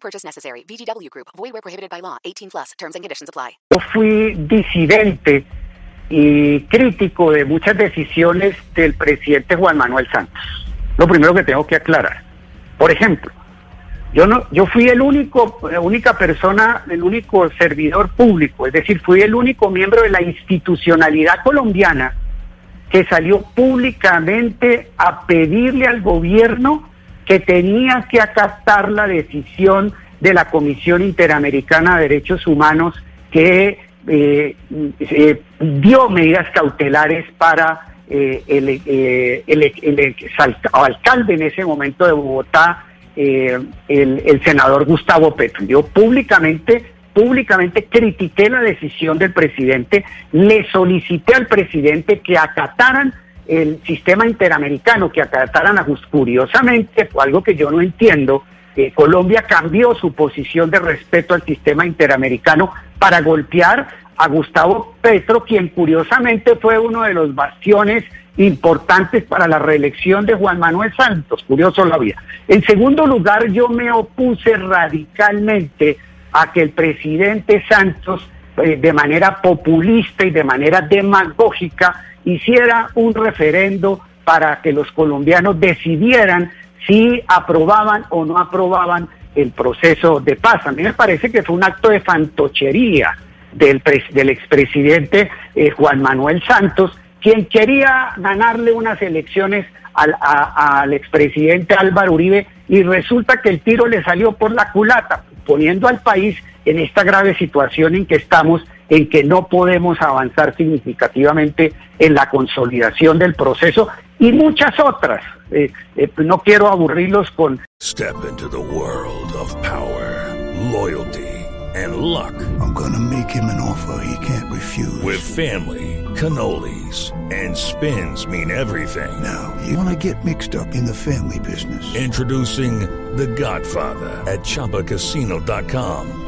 Purchase necessary. VGW Group. Void where prohibited by law. 18 plus. Terms and conditions apply. Yo fui disidente y crítico de muchas decisiones del presidente Juan Manuel Santos. Lo primero que tengo que aclarar. Por ejemplo, yo no, yo fui el único, única persona, el único servidor público, es decir, fui el único miembro de la institucionalidad colombiana que salió públicamente a pedirle al gobierno que tenía que acatar la decisión de la Comisión Interamericana de Derechos Humanos que eh, eh, dio medidas cautelares para eh, el, el, alcalde en ese momento de Bogotá, el, el, senador Gustavo Petro. Yo públicamente, públicamente critiqué la decisión del presidente, le solicité al presidente que acataran el sistema interamericano, que acataran a curiosamente, fue algo que yo no entiendo, Colombia cambió su posición de respeto al sistema interamericano para golpear a Gustavo Petro, quien curiosamente fue uno de los bastiones importantes para la reelección de Juan Manuel Santos, curioso la vida. En segundo lugar, yo me opuse radicalmente a que el presidente Santos, eh, de manera populista y de manera demagógica, hiciera un referendo para que los colombianos decidieran si aprobaban o no aprobaban el proceso de paz. A mí me parece que fue un acto de fantochería del, del expresidente eh, Juan Manuel Santos, quien quería ganarle unas elecciones al, a, al expresidente Álvaro Uribe y resulta que el tiro le salió por la culata, poniendo al país en esta grave situación en que estamos, en que no podemos avanzar significativamente en la consolidación del proceso y muchas otras. Eh, eh, no quiero aburrirlos con... Step into the world of power, loyalty. and luck. I'm gonna make him an offer he can't refuse. With family, cannolis, and spins mean everything. Now, you wanna get mixed up in the family business. Introducing The Godfather at ChumbaCasino.com.